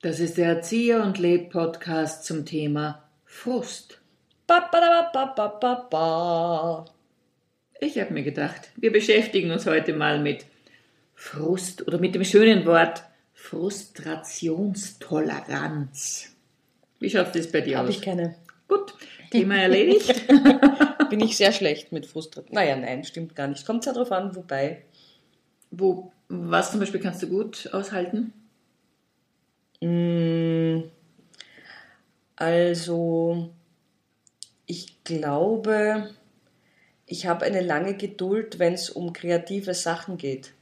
Das ist der Erzieher und Leb Podcast zum Thema Frust. Ich habe mir gedacht, wir beschäftigen uns heute mal mit Frust oder mit dem schönen Wort Frustrationstoleranz. Wie schaut das bei dir Habe aus? ich keine. Gut, Thema erledigt. Bin ich sehr schlecht mit Frustration. Naja, nein, stimmt gar nicht. Kommt ja drauf an, wobei. Wo, was zum Beispiel kannst du gut aushalten? Mm, Also, ich glaube, ich habe eine lange Geduld, wenn es um kreative Sachen geht.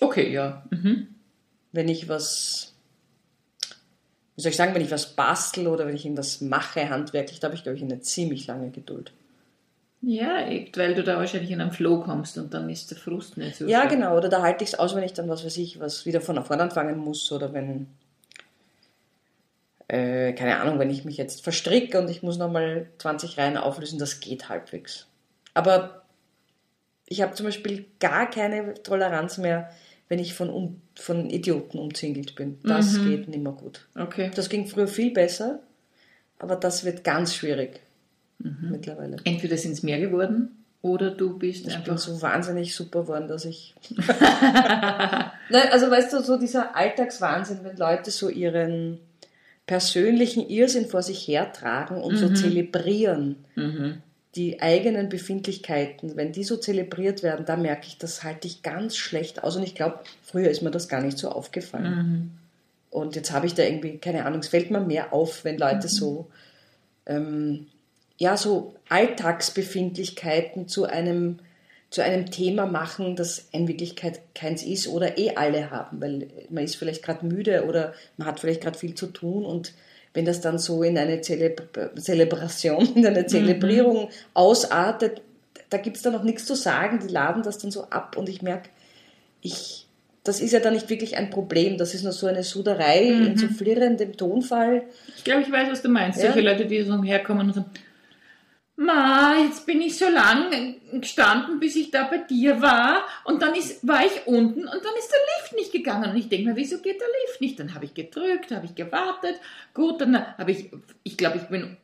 Okay, ja. Mhm. Wenn ich was, wie soll ich sagen, wenn ich was bastel oder wenn ich irgendwas mache handwerklich, da habe ich, glaube ich, eine ziemlich lange Geduld. Ja, weil du da wahrscheinlich in einen Flow kommst und dann ist der Frust nicht so Ja, stark. genau. Oder da halte ich es aus, wenn ich dann, was weiß ich, was wieder von vorne anfangen muss oder wenn, äh, keine Ahnung, wenn ich mich jetzt verstricke und ich muss nochmal 20 Reihen auflösen, das geht halbwegs. Aber ich habe zum Beispiel gar keine Toleranz mehr, wenn ich von, um, von Idioten umzingelt bin. Das geht nicht mehr gut. Okay. Das ging früher viel besser, aber das wird ganz schwierig Mhm. mittlerweile. Entweder sind es mehr geworden oder du bist Ich bin einfach so wahnsinnig super geworden, dass ich. Nein, also weißt du, so dieser Alltagswahnsinn, wenn Leute so ihren persönlichen Irrsinn vor sich hertragen und so zelebrieren, Mhm. die eigenen Befindlichkeiten, wenn die so zelebriert werden, da merke ich, das halte ich ganz schlecht aus. Und ich glaube, früher ist mir das gar nicht so aufgefallen. Mhm. Und jetzt habe ich da irgendwie, keine Ahnung, es fällt mir mehr auf, wenn Leute so, ähm, ja, so Alltagsbefindlichkeiten zu einem, zu einem Thema machen, das in Wirklichkeit keins ist oder eh alle haben, weil man ist vielleicht gerade müde oder man hat vielleicht gerade viel zu tun und wenn das dann so in eine Zeleb Zelebration, in eine Zelebrierung ausartet, da gibt es dann noch nichts zu sagen, die laden das dann so ab und ich merke, ich, das ist ja dann nicht wirklich ein Problem, das ist nur so eine Suderei in so flirrendem Tonfall. Ich glaube, ich weiß, was du meinst. Ja. Solche Leute, die so herkommen und sagen, Ma, jetzt bin ich so lang gestanden, bis ich da bei dir war und dann ist, war ich unten und dann ist der Lift nicht gegangen und ich denke mir, wieso geht der Lift nicht? Dann habe ich gedrückt, habe ich gewartet, gut, dann habe ich, ich glaube, ich bin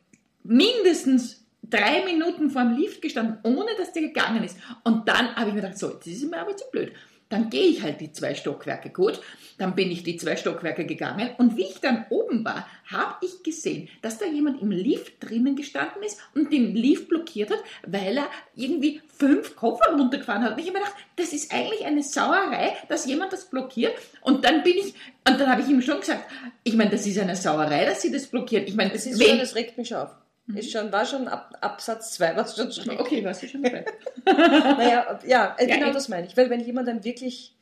mindestens drei Minuten vor dem Lift gestanden, ohne dass der gegangen ist und dann habe ich mir gedacht, so, das ist mir aber zu blöd. Dann gehe ich halt die zwei Stockwerke gut. Dann bin ich die zwei Stockwerke gegangen und wie ich dann oben war, habe ich gesehen, dass da jemand im Lift drinnen gestanden ist und den Lift blockiert hat, weil er irgendwie fünf Koffer runtergefahren hat. Und ich habe mir gedacht, das ist eigentlich eine Sauerei, dass jemand das blockiert. Und dann bin ich, und dann habe ich ihm schon gesagt, ich meine, das ist eine Sauerei, dass sie das blockieren. Ich meine, Es ist wenn, schon, das regt mich schon auf. Ist schon, war schon ab, Absatz 2, was schon schräg. okay, warst du schon dabei? Naja, ja, äh, Ja, genau ich- das meine ich. Weil wenn jemand ein wirklich,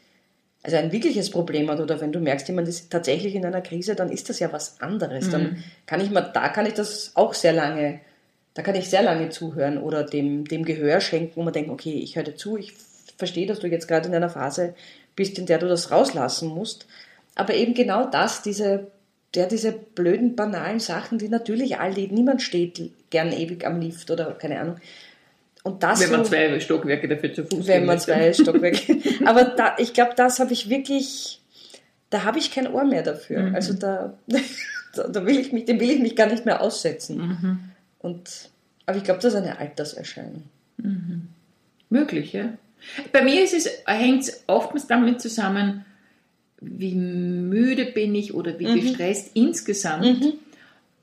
also ein wirkliches Problem hat oder wenn du merkst, jemand ist tatsächlich in einer Krise, dann ist das ja was anderes. Dann kann ich mal, da kann ich das auch sehr lange, da kann ich sehr lange zuhören oder dem, dem Gehör schenken, wo man denkt, okay, ich höre dir zu, ich verstehe, dass du jetzt gerade in einer Phase bist, in der du das rauslassen musst. Aber eben genau das, diese, der, diese blöden, banalen Sachen, die natürlich alle, niemand steht gern ewig am Lift oder keine Ahnung. Und das Wenn man so- zwei Stockwerke dafür zu Fuß wenn man zwei Stockwerke. Aber da, ich glaube, das habe ich wirklich, da habe ich kein Ohr mehr dafür. Mhm. Also da, da, will ich mich, dem will ich mich gar nicht mehr aussetzen. Mhm. Und, aber ich glaube, das ist eine Alterserscheinung. Möglich, ja. Bei mir ist es, hängt es oftmals damit zusammen, wie müde bin ich oder wie Mhm. gestresst insgesamt.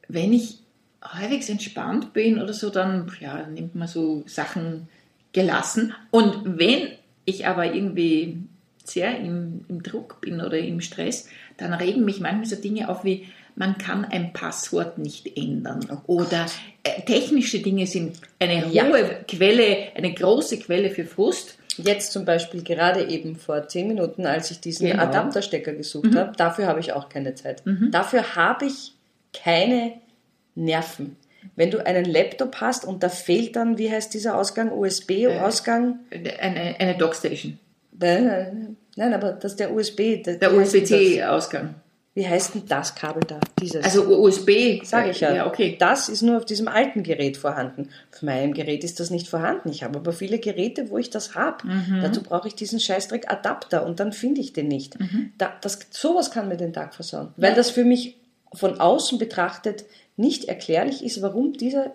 Wenn ich halbwegs entspannt bin oder so, dann ja, nimmt man so Sachen gelassen. Und wenn ich aber irgendwie sehr im, im Druck bin oder im Stress, dann regen mich manchmal so Dinge auf wie, man kann ein Passwort nicht ändern. oder äh, technische Dinge sind eine Oh Ja. hohe Quelle, eine große Quelle für Frust. Jetzt zum Beispiel gerade eben vor zehn Minuten, als ich diesen Genau. Adapterstecker gesucht habe, dafür habe ich auch keine Zeit. Dafür habe ich keine Nerven. Wenn du einen Laptop hast und da fehlt dann, wie heißt dieser Ausgang, USB-Ausgang? Eine, eine Dockstation. Nein, nein, aber das ist der USB. Der das? USB-C-Ausgang. Wie heißt denn das Kabel da? Dieses. Also USB, Sage ich ja. Ja, okay. Das ist nur auf diesem alten Gerät vorhanden. Auf meinem Gerät ist das nicht vorhanden. Ich habe aber viele Geräte, wo ich das habe. Mhm. Dazu brauche ich diesen Scheißdreck Adapter und dann finde ich den nicht. Mhm. Da, das, sowas kann mir den Tag versauen. Weil das für mich von außen betrachtet nicht erklärlich ist, warum diese,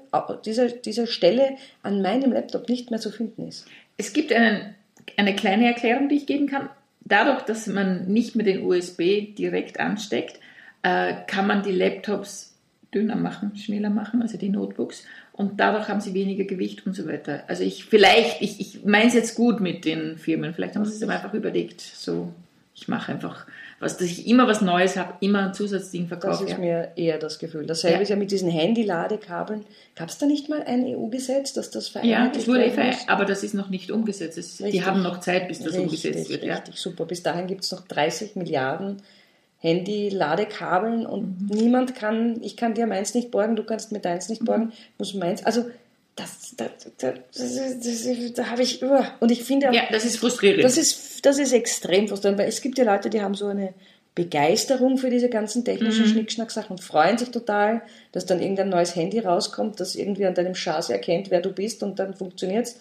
diese, diese Stelle an meinem Laptop nicht mehr zu finden ist. Es gibt einen, eine kleine Erklärung, die ich geben kann. Dadurch, dass man nicht mehr den USB direkt ansteckt, äh, kann man die Laptops dünner machen, schneller machen, also die Notebooks. Und dadurch haben sie weniger Gewicht und so weiter. Also ich vielleicht, ich, ich meine es jetzt gut mit den Firmen, vielleicht haben sie es einfach überlegt, so, ich mache einfach was, dass ich immer was Neues habe, immer ein Zusatzding Das verkaufe. ist Ja. mir eher das Gefühl. Dasselbe Ja. ist ja mit diesen Handy-Ladekabeln. Gab es da nicht mal ein EU-Gesetz, dass das Ja, vereinheitlicht es wurde eh werden muss? ver- aber das ist noch nicht umgesetzt. Es, die haben noch Zeit, bis das richtig, umgesetzt wird. Ja. Richtig, super. Bis dahin gibt es noch 30 Milliarden Handy-Ladekabeln und Mhm. niemand kann, ich kann dir meins nicht borgen, du kannst mir deins nicht borgen, muss meins. Also, das, das, das, das, da habe ich, uah. und ich finde, ja, das ist frustrierend. das ist, das ist extrem frustrierend, weil es gibt ja Leute, die haben so eine Begeisterung für diese ganzen technischen Mhm. Schnickschnack-Sachen und freuen sich total, dass dann irgendein neues Handy rauskommt, das irgendwie an deinem Chassis erkennt, wer du bist und dann funktioniert's.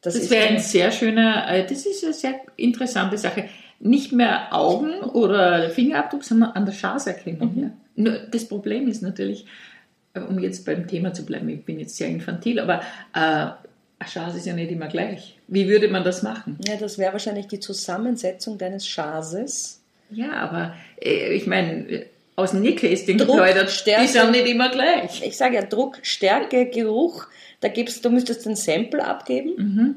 Das, Das ist wäre ein eine- sehr schöner, äh, das ist eine sehr interessante Sache. Nicht mehr Augen oder Fingerabdruck, sondern an der Schaserkennung. Mhm. Ja. Das Problem ist natürlich, um jetzt beim Thema zu bleiben, ich bin jetzt sehr infantil, aber äh, ein Schas ist ja nicht immer gleich. Wie würde man das machen? Ja, das wäre wahrscheinlich die Zusammensetzung deines Chases. Ja, aber äh, ich meine, äh, aus dem Nickel-Kästchen Druck, geplaudert, Stärke. die sind nicht immer gleich. Ich sage ja Druck, Stärke, Geruch. Da gibst, du müsstest ein Sample abgeben. Mhm.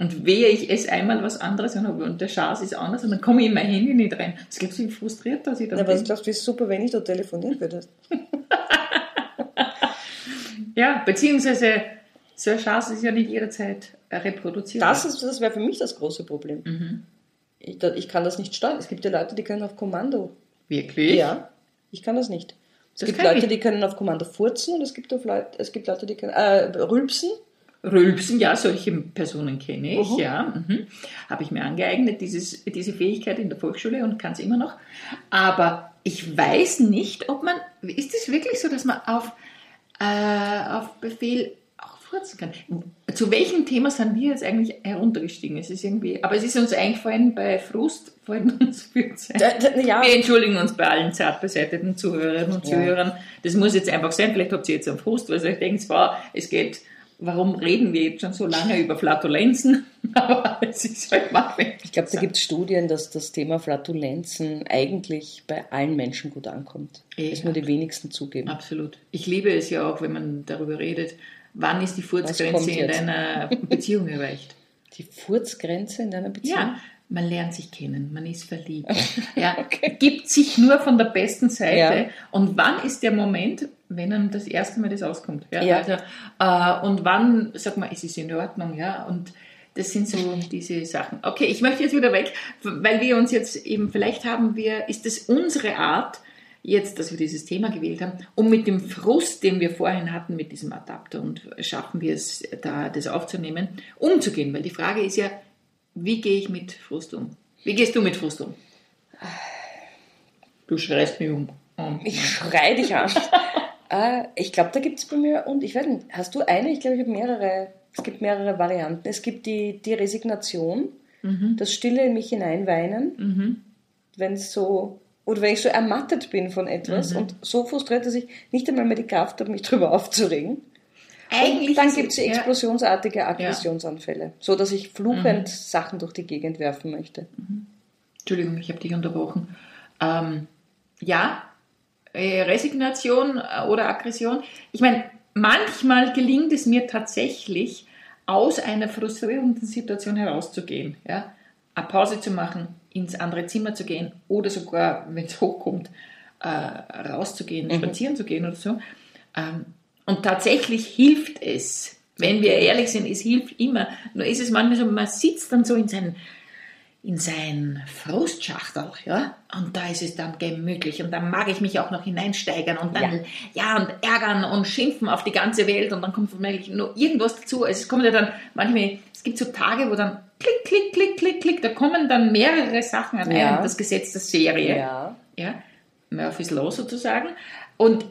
Und wehe, ich esse einmal was anderes und, und der Schas ist anders und dann komme ich in mein Handy nicht rein. Das glaubst du, wie frustriert, dass ich Ja, aber bin. ich glaube, es ist super, wenn ich da telefonieren würde. Ja, beziehungsweise so ein Schas ist ja nicht jederzeit reproduzierbar. Das, ist- das wäre für mich das große Problem. Mhm. Ich, ich kann das nicht steuern. Es gibt ja Leute, die können auf Kommando. Wirklich? Ja, ich kann das nicht. Es Das gibt Leute, ich. die können auf Kommando furzen und es gibt, Leute, es gibt Leute, die können äh, rülpsen. Rülpsen, ja, solche Personen kenne ich, Mhm. ja. Mhm. Habe ich mir angeeignet, dieses, diese Fähigkeit in der Volksschule und kann es immer noch. Aber ich weiß nicht, ob man, ist es wirklich so, dass man auf, äh, auf Befehl auch furzen kann? Zu welchem Thema sind wir jetzt eigentlich heruntergestiegen? Es ist irgendwie, aber es ist uns eingefallen, bei Frust fallen uns Fürze. Ja, Wir entschuldigen uns bei allen zart beseiteten Zuhörerinnen und Ja. Zuhörern. Das muss jetzt einfach sein. Vielleicht habt ihr jetzt einen Frust, weil ihr euch denkt, wow, es geht, warum reden wir jetzt schon so lange über Flatulenzen? Aber es ist halt mal ich glaube, da gibt es Studien, dass das Thema Flatulenzen eigentlich bei allen Menschen gut ankommt. Ja. Das nur die wenigsten zugeben. Absolut. Ich liebe es ja auch, wenn man darüber redet, wann ist die Furzgrenze in jetzt? einer Beziehung erreicht. Die Furzgrenze in deiner Beziehung? Ja, man lernt sich kennen, man ist verliebt. Ja, gibt sich nur von der besten Seite. Ja. Und wann ist der Moment, wenn einem das erste Mal das auskommt? Ja, Ja. Also, äh, und wann, sag mal, es ist in Ordnung, ja. Und das sind so diese Sachen. Okay, ich möchte jetzt wieder weg, weil wir uns jetzt eben, vielleicht haben wir, ist es unsere Art, jetzt, dass wir dieses Thema gewählt haben, um mit dem Frust, den wir vorhin hatten mit diesem Adapter und schaffen wir es, da das aufzunehmen, umzugehen. Weil die Frage ist ja, wie gehe ich mit Frust um? Wie gehst du mit Frust um? Du schreist mich um. um. Ich schrei dich an. äh, ich glaube, da gibt es bei mir, und ich weiß nicht, hast du eine? Ich glaube, ich habe mehrere. Es gibt mehrere Varianten. Es gibt die, die Resignation, das Stille in mich hineinweinen, Mhm. wenn es so, oder wenn ich so ermattet bin von etwas Mhm. und so frustriert, dass ich nicht einmal mehr die Kraft habe, mich drüber aufzuregen. Eigentlich und dann gibt es die ja. explosionsartige Aggressionsanfälle, so dass ich fluchend Sachen durch die Gegend werfen möchte. Entschuldigung, ich habe dich unterbrochen. Ähm, ja, Resignation äh, oder Aggression. Ich meine, manchmal gelingt es mir tatsächlich, aus einer frustrierenden Situation herauszugehen. Ja? Eine Pause zu machen, ins andere Zimmer zu gehen oder sogar, wenn es hochkommt, äh, rauszugehen, spazieren zu gehen oder so. Ähm, und tatsächlich hilft es. Wenn wir ehrlich sind, es hilft immer. Nur ist es manchmal so, man sitzt dann so in seinen in sein Frustschachtel, ja, und da ist es dann gemütlich und dann mag ich mich auch noch hineinsteigern und dann, ja, und ärgern und schimpfen auf die ganze Welt und dann kommt womöglich nur irgendwas dazu. Also es kommt ja dann manchmal, es gibt so Tage, wo dann klick, klick, klick, klick, klick, da kommen dann mehrere Sachen an Ja. einem, das Gesetz der Serie, Ja. ja. Murphy's Law sozusagen. Und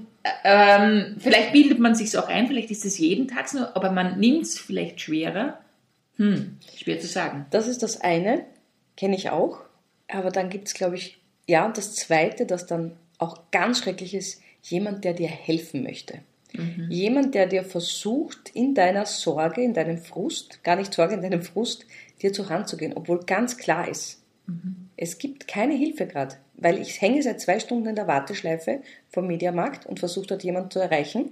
ähm, vielleicht bildet man sich auch ein, vielleicht ist es jeden Tag so, aber man nimmt es vielleicht schwerer. Hm, schwer zu sagen. Das ist das eine, kenne ich auch. Aber dann gibt es, glaube ich, ja, und das zweite, das dann auch ganz schrecklich ist, jemand, der dir helfen möchte. Mhm. Jemand, der dir versucht, in deiner Sorge, in deinem Frust, gar nicht Sorge, in deinem Frust, dir zur Hand zu gehen, obwohl ganz klar ist, mhm. es gibt keine Hilfe gerade, weil ich hänge seit zwei Stunden in der Warteschleife vom Mediamarkt und versuche dort jemanden zu erreichen.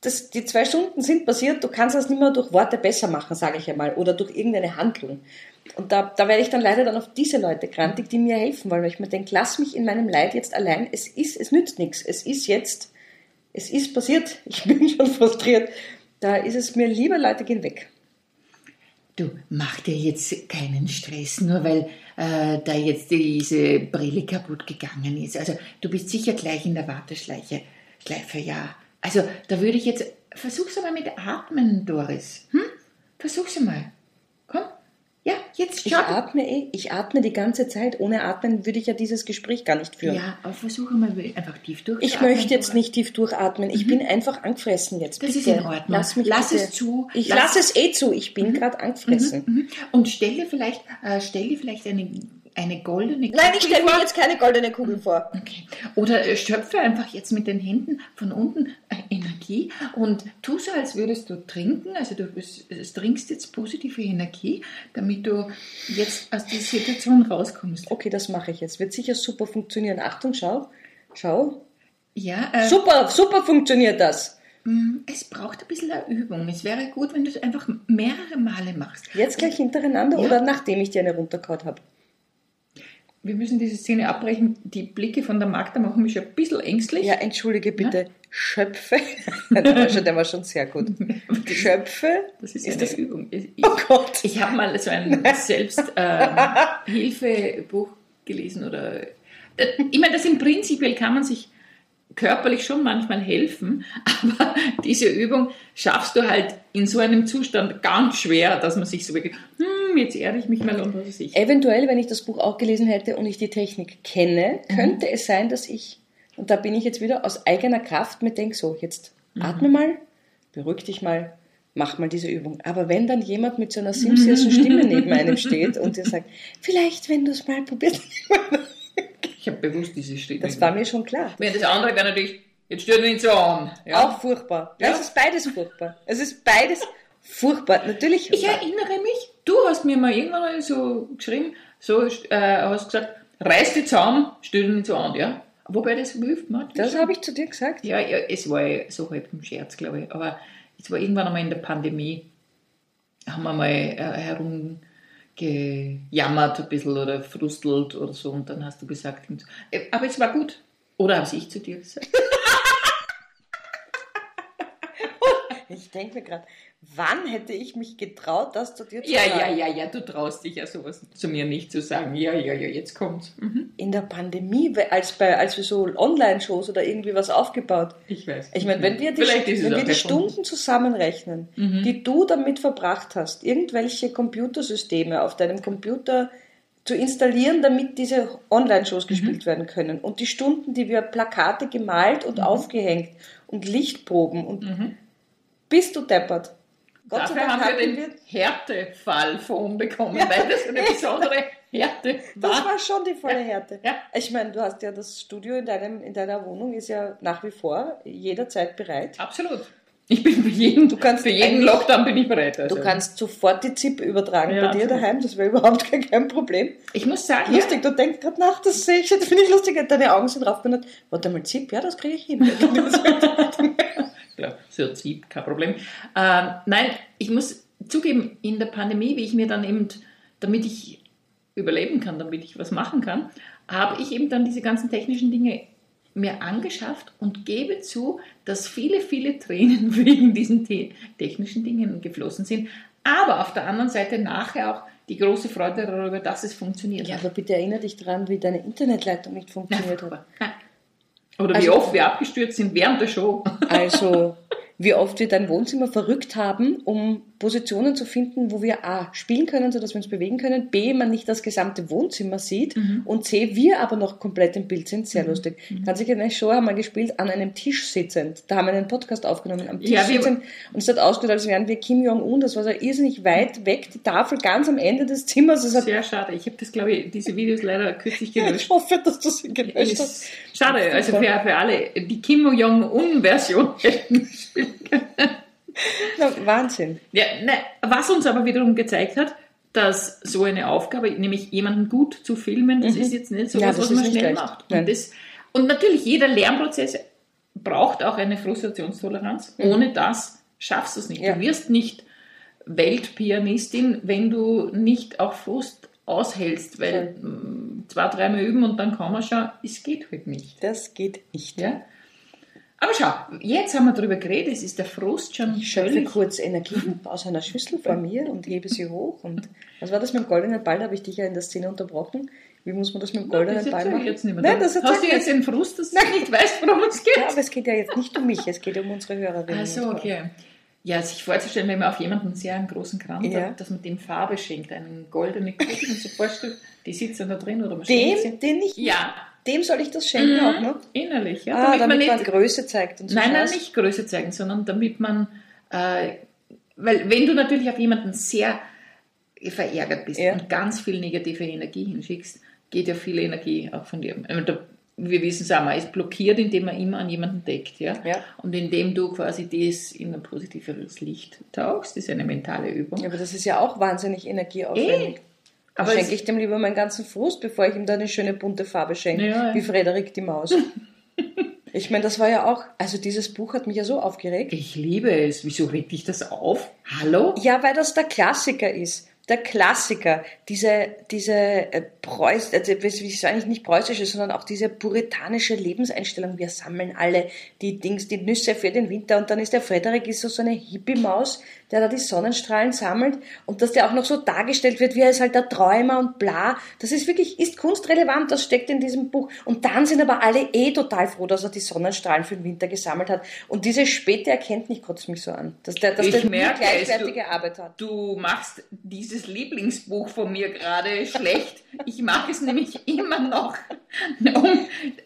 Das, die zwei Stunden sind passiert, du kannst das nicht mehr durch Worte besser machen, sage ich einmal, oder durch irgendeine Handlung. Und da, da werde ich dann leider dann auf diese Leute grantig, die mir helfen wollen, weil ich mir denke, lass mich in meinem Leid jetzt allein. Es ist, es nützt nichts. Es ist jetzt, es ist passiert. Ich bin schon frustriert. Da ist es mir lieber, Leute gehen weg. Du, mach dir jetzt keinen Stress, nur weil äh, da jetzt diese Brille kaputt gegangen ist. Also du bist sicher gleich in der Warteschleife, Schleife, ja. Also da würde ich jetzt, versuch's einmal mit Atmen, Doris. Hm? Versuch's einmal. Komm. Ja, jetzt Ich atme eh, ich atme die ganze Zeit. Ohne Atmen würde ich ja dieses Gespräch gar nicht führen. Ja, aber versuche mal einfach tief durchatmen. Ich möchte jetzt nicht tief durchatmen. Ich mhm. bin einfach angefressen jetzt. Das bitte. ist in Ordnung. Lass, mich lass es zu. Ich lass, lass es eh zu. Ich bin mhm. gerade angefressen. Mhm. mhm. Und stelle vielleicht, äh, stelle vielleicht eine eine goldene Kugel Nein, ich stelle mir jetzt keine goldene Kugel vor. Okay. Oder äh, schöpfe einfach jetzt mit den Händen von unten äh, Energie und tu so, als würdest du trinken. Also du trinkst jetzt positive Energie, damit du jetzt aus dieser Situation rauskommst. Okay, das mache ich jetzt. Wird sicher super funktionieren. Achtung, schau. Schau. Ja. Äh, super, super funktioniert das. Mm, es braucht ein bisschen Übung. Es wäre gut, wenn du es einfach mehrere Male machst. Jetzt gleich hintereinander ja. oder nachdem ich dir eine runtergehauen habe? Wir müssen diese Szene abbrechen. Die Blicke von der Magda machen mich ein bisschen ängstlich. Ja, entschuldige bitte. Ja? Schöpfe. der, war schon, der war schon sehr gut. Schöpfe. Das ist, ist das Übung. Ich, oh Gott. Ich habe mal so ein Selbsthilfebuch ähm, gelesen oder. Äh, ich meine, das im Prinzipiell kann man sich körperlich schon manchmal helfen, aber diese Übung schaffst du halt in so einem Zustand ganz schwer, dass man sich so wirklich, hm, jetzt erde ich mich mal und was weiß ich. Eventuell, wenn ich das Buch auch gelesen hätte und ich die Technik kenne, mhm. könnte es sein, dass ich, und da bin ich jetzt wieder aus eigener Kraft mir denke, so, jetzt mhm. atme mal, beruhig dich mal, mach mal diese Übung. Aber wenn dann jemand mit so einer simsierten Stimme neben einem steht und dir sagt, vielleicht, wenn du es mal probierst, Ich habe bewusst diese Stimme. Das war mir schon klar. Wenn das andere wäre natürlich, jetzt stört ihn so an. Ja? Auch furchtbar. Ja? Es ist beides furchtbar. Es ist beides furchtbar. Natürlich. Ich erinnere mich, du hast mir mal irgendwann so geschrieben, so äh, hast gesagt, reiß die zusammen, stell ihn nicht so an, ja. Wobei das hilft man. Das habe ich zu dir gesagt. Ja, ja, es war so halb im Scherz, glaube ich. Aber es war irgendwann einmal in der Pandemie, haben wir mal äh, herum gejammert ein bisschen oder frustelt oder so und dann hast du gesagt, äh, aber es war gut. Oder habe ich zu dir gesagt? Ich denke mir gerade, wann hätte ich mich getraut, das zu dir zu ja, sagen? Ja, ja, ja, du traust dich ja sowas zu mir nicht zu sagen. Ja, ja, ja, jetzt kommt's. Mhm. In der Pandemie, als, bei, als wir so Online-Shows oder irgendwie was aufgebaut. Ich weiß. Ich meine, wenn wir die, wenn wir die Stunden zusammenrechnen, mhm. die du damit verbracht hast, irgendwelche Computersysteme auf deinem Computer zu installieren, damit diese Online-Shows mhm. gespielt werden können. Und die Stunden, die wir Plakate gemalt und mhm. aufgehängt und Lichtproben und mhm. Bist du deppert. Gott Dafür haben wir den Härtefall von bekommen, ja. weil das eine besondere Härte war. Das war schon die volle Härte. Ja. Ich meine, du hast ja das Studio in, deinem, in deiner Wohnung ist ja nach wie vor jederzeit bereit. Absolut. Ich bin für jeden, du kannst für jeden Lockdown bin ich bereit. Also. Du kannst sofort die ZIP übertragen ja, bei dir absolut. daheim, das wäre überhaupt kein, kein, Problem. Ich muss sagen. Lustig, ja. du denkst gerade nach, das sehe ich, das finde ich lustig, deine Augen sind drauf benutzt. Warte mal, ZIP, ja, das kriege ich hin. so ZIP, kein Problem. Ähm, nein, ich muss zugeben, in der Pandemie, wie ich mir dann eben, damit ich überleben kann, damit ich was machen kann, habe ich eben dann diese ganzen technischen Dinge mir angeschafft und gebe zu, dass viele, viele Tränen wegen diesen technischen Dingen geflossen sind. Aber auf der anderen Seite nachher auch die große Freude darüber, dass es funktioniert. Ja, aber bitte erinnere dich daran, wie deine Internetleitung nicht funktioniert hat. Oder also, wie oft wir abgestürzt sind während der Show. Also, wie oft wir dein Wohnzimmer verrückt haben, um Positionen zu finden, wo wir A, spielen können, sodass wir uns bewegen können, B, man nicht das gesamte Wohnzimmer sieht Mhm. und C, wir aber noch komplett im Bild sind. Sehr lustig. Kann sich eine Show haben wir gespielt, an einem Tisch sitzend. Da haben wir einen Podcast aufgenommen, am Tisch Ja, sitzend und es hat ausgeschaut, als wären wir Kim Jong-un. Das war so irrsinnig weit weg, die Tafel ganz am Ende des Zimmers. Sehr schade. Ich habe das, glaube ich, diese Videos leider kürzlich ich gelöscht. hoffe, dass du sie gelöscht hast. Schade, also für, für alle, die Kim Jong-un-Version hätten spielen können. Wahnsinn. Ja, ne, was uns aber wiederum gezeigt hat, dass so eine Aufgabe, nämlich jemanden gut zu filmen, das ist jetzt nicht so Mhm. Ja, was, was man schnell leicht. macht. Und, das, und natürlich, jeder Lernprozess braucht auch eine Frustrationstoleranz. Ohne das schaffst du es nicht. Mhm. Ja. Du wirst nicht Weltpianistin, wenn du nicht auch Frust aushältst, weil mm, zwei, dreimal üben und dann kann man schon, es geht halt nicht. Das geht nicht. Ja? Aber schau, jetzt haben wir darüber geredet, es ist der Frust schon Ich schöpfe kurz Energie aus einer Schüssel vor mir und hebe sie hoch. Und was war das mit dem goldenen Ball? Da habe ich dich ja in der Szene unterbrochen. Wie muss man das mit dem goldenen das Ball machen? jetzt nicht mehr. Nein, das Hast du jetzt den Frust, dass du nicht weißt, worum es geht? Ja, aber es geht ja jetzt nicht um mich, es geht um unsere Hörerinnen. Und Hörer. okay. Ja, sich vorzustellen, wenn man auf jemanden sehr einen großen Kranz Ja. hat, dass man dem Farbe schenkt, einen goldenen Kuchen und so vorstellt, die sitzen da drin oder man Dem, den ich, Ja, dem soll ich das schenken auch noch? innerlich. Ja, Ah, damit, man man, nicht, Größe zeigt und so nein, nein, nicht Größe zeigen, sondern damit man, äh, weil wenn du natürlich auf jemanden sehr verärgert bist Ja. und ganz viel negative Energie hinschickst, geht ja viel Energie auch von dir. Da- Wir wissen es auch, man ist blockiert, indem man immer an jemanden deckt. Ja? Ja. Und indem du quasi das in ein positiveres Licht tauchst, das ist eine mentale Übung. Ja, aber das ist ja auch wahnsinnig energieaufwendig. aber Aber schenke ich dem lieber meinen ganzen Frust, bevor ich ihm da eine schöne bunte Farbe schenke, Ja, ja. wie Frederik die Maus. ich meine, das war ja auch, also dieses Buch hat mich ja so aufgeregt. Ich liebe es. Wieso regt dich das auf? Hallo? Ja, weil das der Klassiker ist. Der Klassiker, diese, diese äh, Preuß, also, wie ist eigentlich nicht preußische, sondern auch diese puritanische Lebenseinstellung. Wir sammeln alle die Dings, die Nüsse für den Winter und dann ist der Frederik ist so, so eine Hippie-Maus, der da die Sonnenstrahlen sammelt und dass der auch noch so dargestellt wird, wie er ist halt der Träumer und bla. Das ist wirklich, ist kunstrelevant, das steckt in diesem Buch. Und dann sind aber alle eh total froh, dass er die Sonnenstrahlen für den Winter gesammelt hat. Und diese späte Erkenntnis kotzt mich so an, dass der, dass Ich der merke gleichwertige du- Arbeit hat. Du machst dieses Lieblingsbuch von mir gerade schlecht. Ich mag es nämlich immer noch.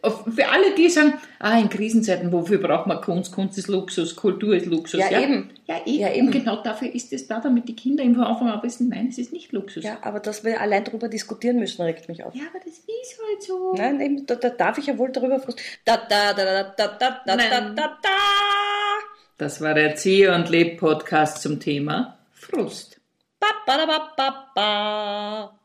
Um, für alle, die sagen, ah, in Krisenzeiten, wofür braucht man Kunst? Kunst ist Luxus, Kultur ist Luxus. Ja, eben. Ja, eben. Ja, eben. Und genau dafür ist es da, damit die Kinder im Anfang an wissen, nein, es ist nicht Luxus. Ja, aber dass wir allein darüber diskutieren müssen, regt mich auf. Ja, aber das ist halt so. Nein, eben, da, da darf ich ja wohl darüber frust. Da, da, da, da, da, da, da, da, Nein. da, da. Das war der Zieh und Leb Podcast zum Thema Frust. Ba, ba, ba, ba, ba.